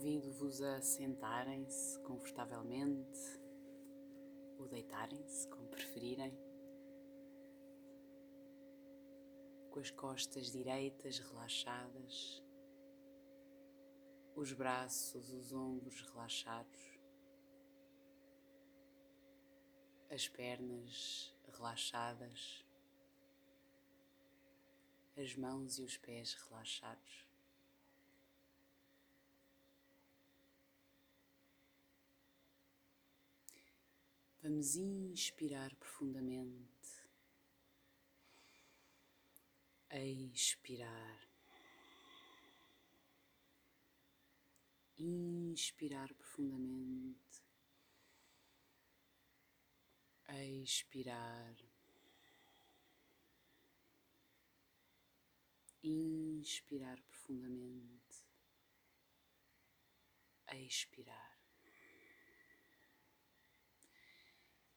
Convido-vos a sentarem-se confortavelmente ou deitarem-se, como preferirem, com as costas direitas relaxadas, os braços, os ombros relaxados, as pernas relaxadas, as mãos e os pés relaxados. Vamos inspirar profundamente, expirar, inspirar profundamente, expirar, inspirar profundamente, expirar.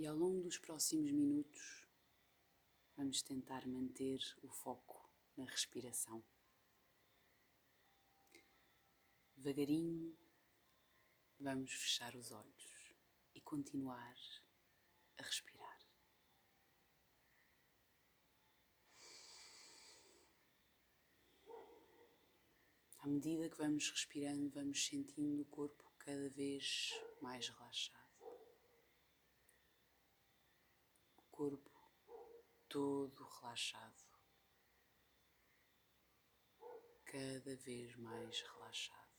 E ao longo dos próximos minutos, vamos tentar manter o foco na respiração. Devagarinho, vamos fechar os olhos e continuar a respirar. À medida que vamos respirando, vamos sentindo o corpo cada vez mais relaxado. Corpo todo relaxado, cada vez mais relaxado,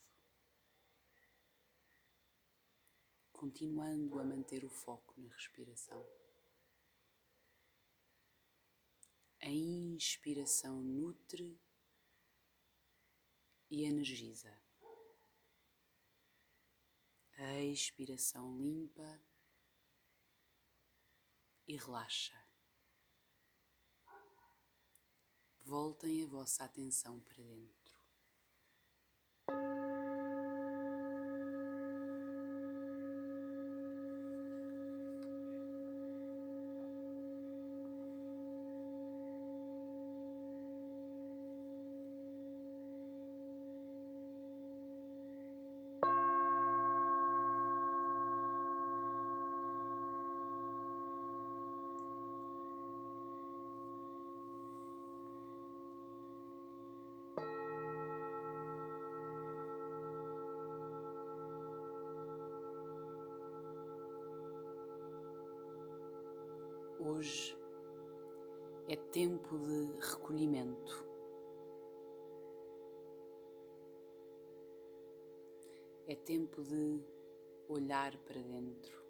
continuando a manter o foco na respiração. A inspiração nutre e energiza. A expiração limpa e relaxa. Voltem a vossa atenção para dentro. Hoje é tempo de recolhimento. É tempo de olhar para dentro.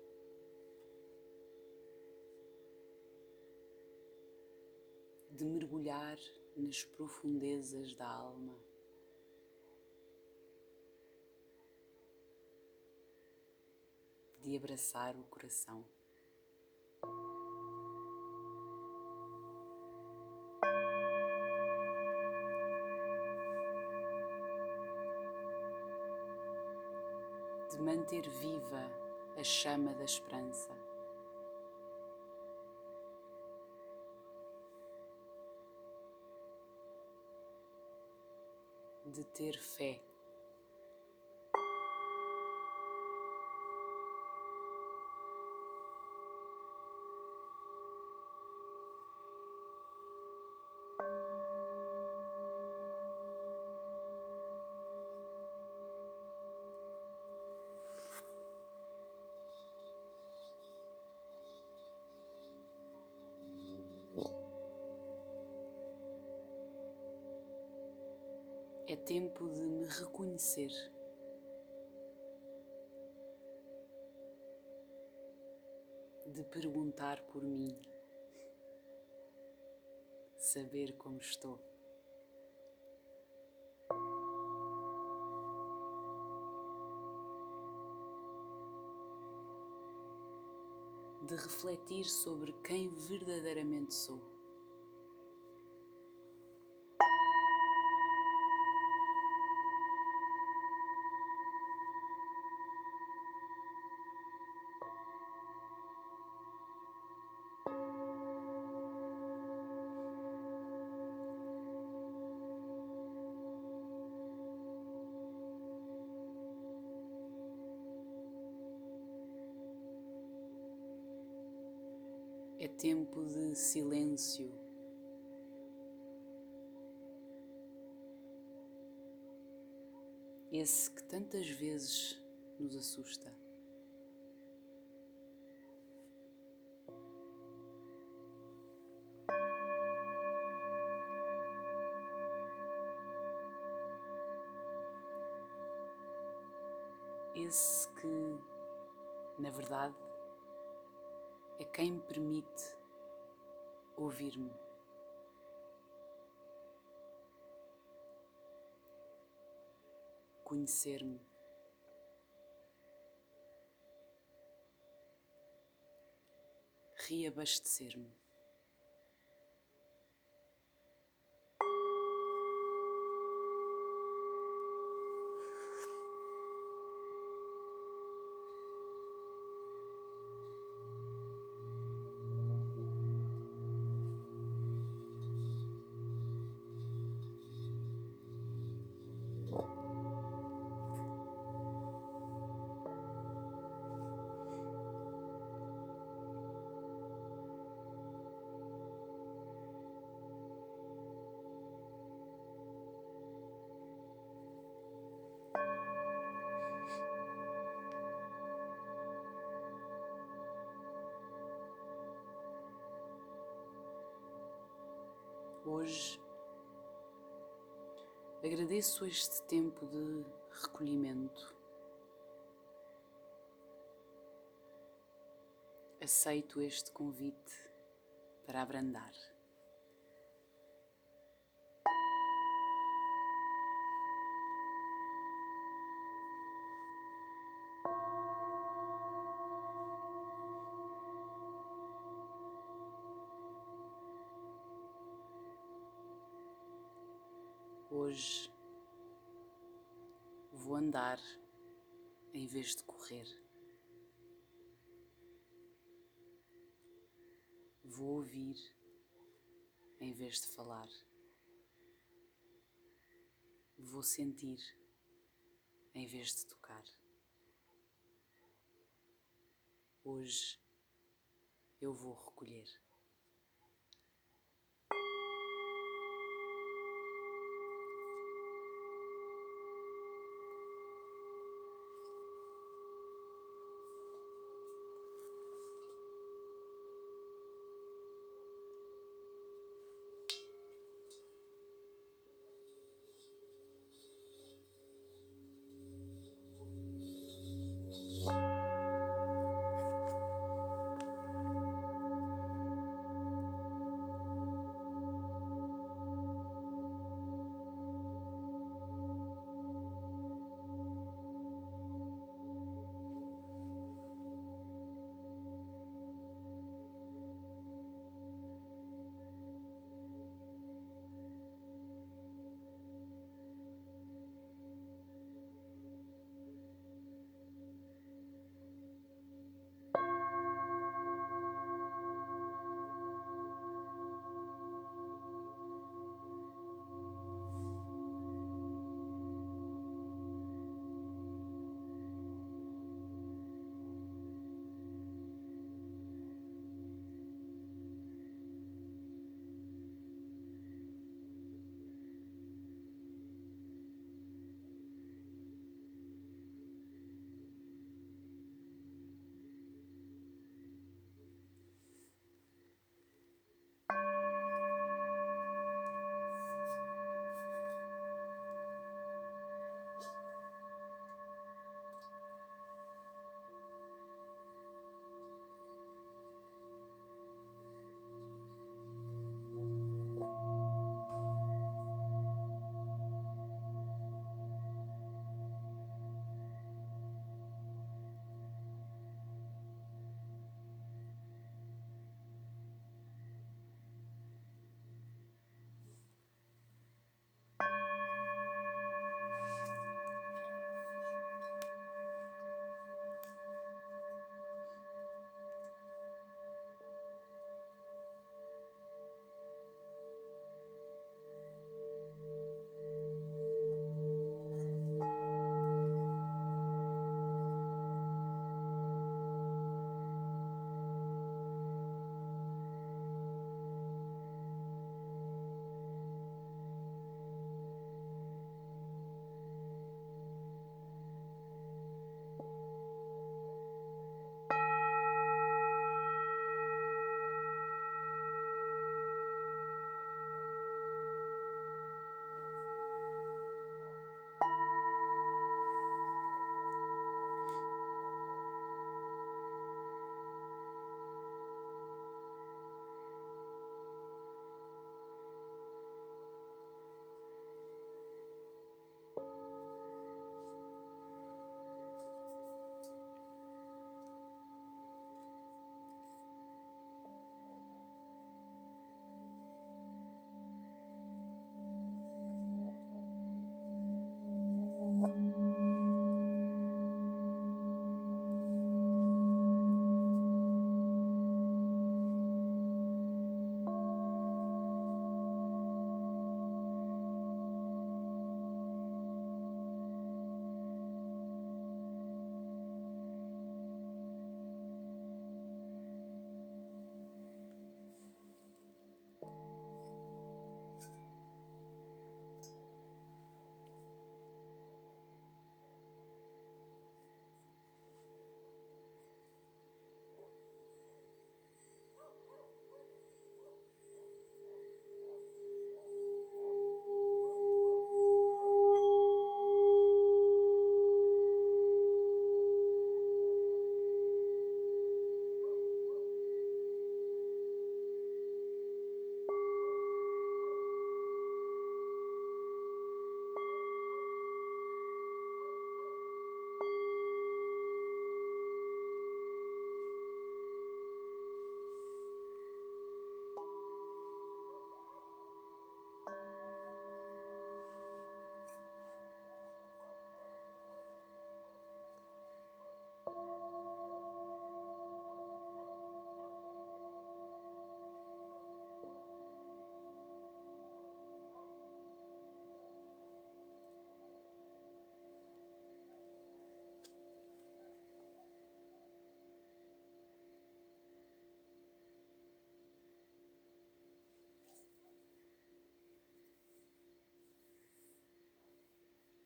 De mergulhar nas profundezas da alma. De abraçar o coração. Manter viva a chama da esperança. De ter fé. É tempo de me reconhecer. De perguntar por mim. Saber como estou. De refletir sobre quem verdadeiramente sou. Tempo de silêncio. Esse que tantas vezes nos assusta. Esse que, na verdade, é quem me permite ouvir-me. Conhecer-me. Reabastecer-me. Hoje agradeço este tempo de recolhimento. Aceito este convite para abrandar. Hoje vou andar em vez de correr. Vou ouvir em vez de falar. Vou sentir em vez de tocar. Hoje eu vou recolher.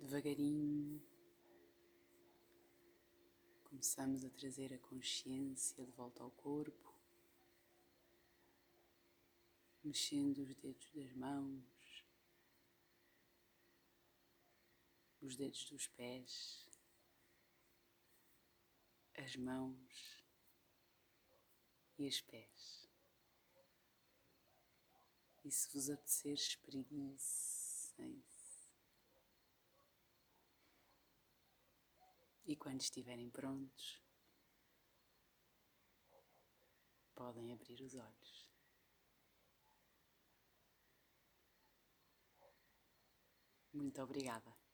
Devagarinho começamos a trazer a consciência de volta ao corpo, mexendo os dedos das mãos, os dedos dos pés, as mãos e os pés. E se vos apetecer, espreguicem-se. E quando estiverem prontos, podem abrir os olhos. Muito obrigada.